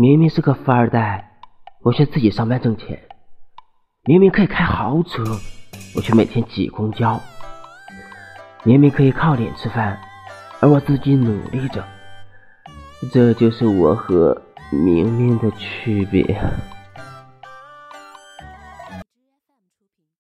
明明是个富二代我却自己上班挣钱。明明可以开豪车我却每天挤公交。明明可以靠脸吃饭而我自己努力着。这就是我和明明的区别。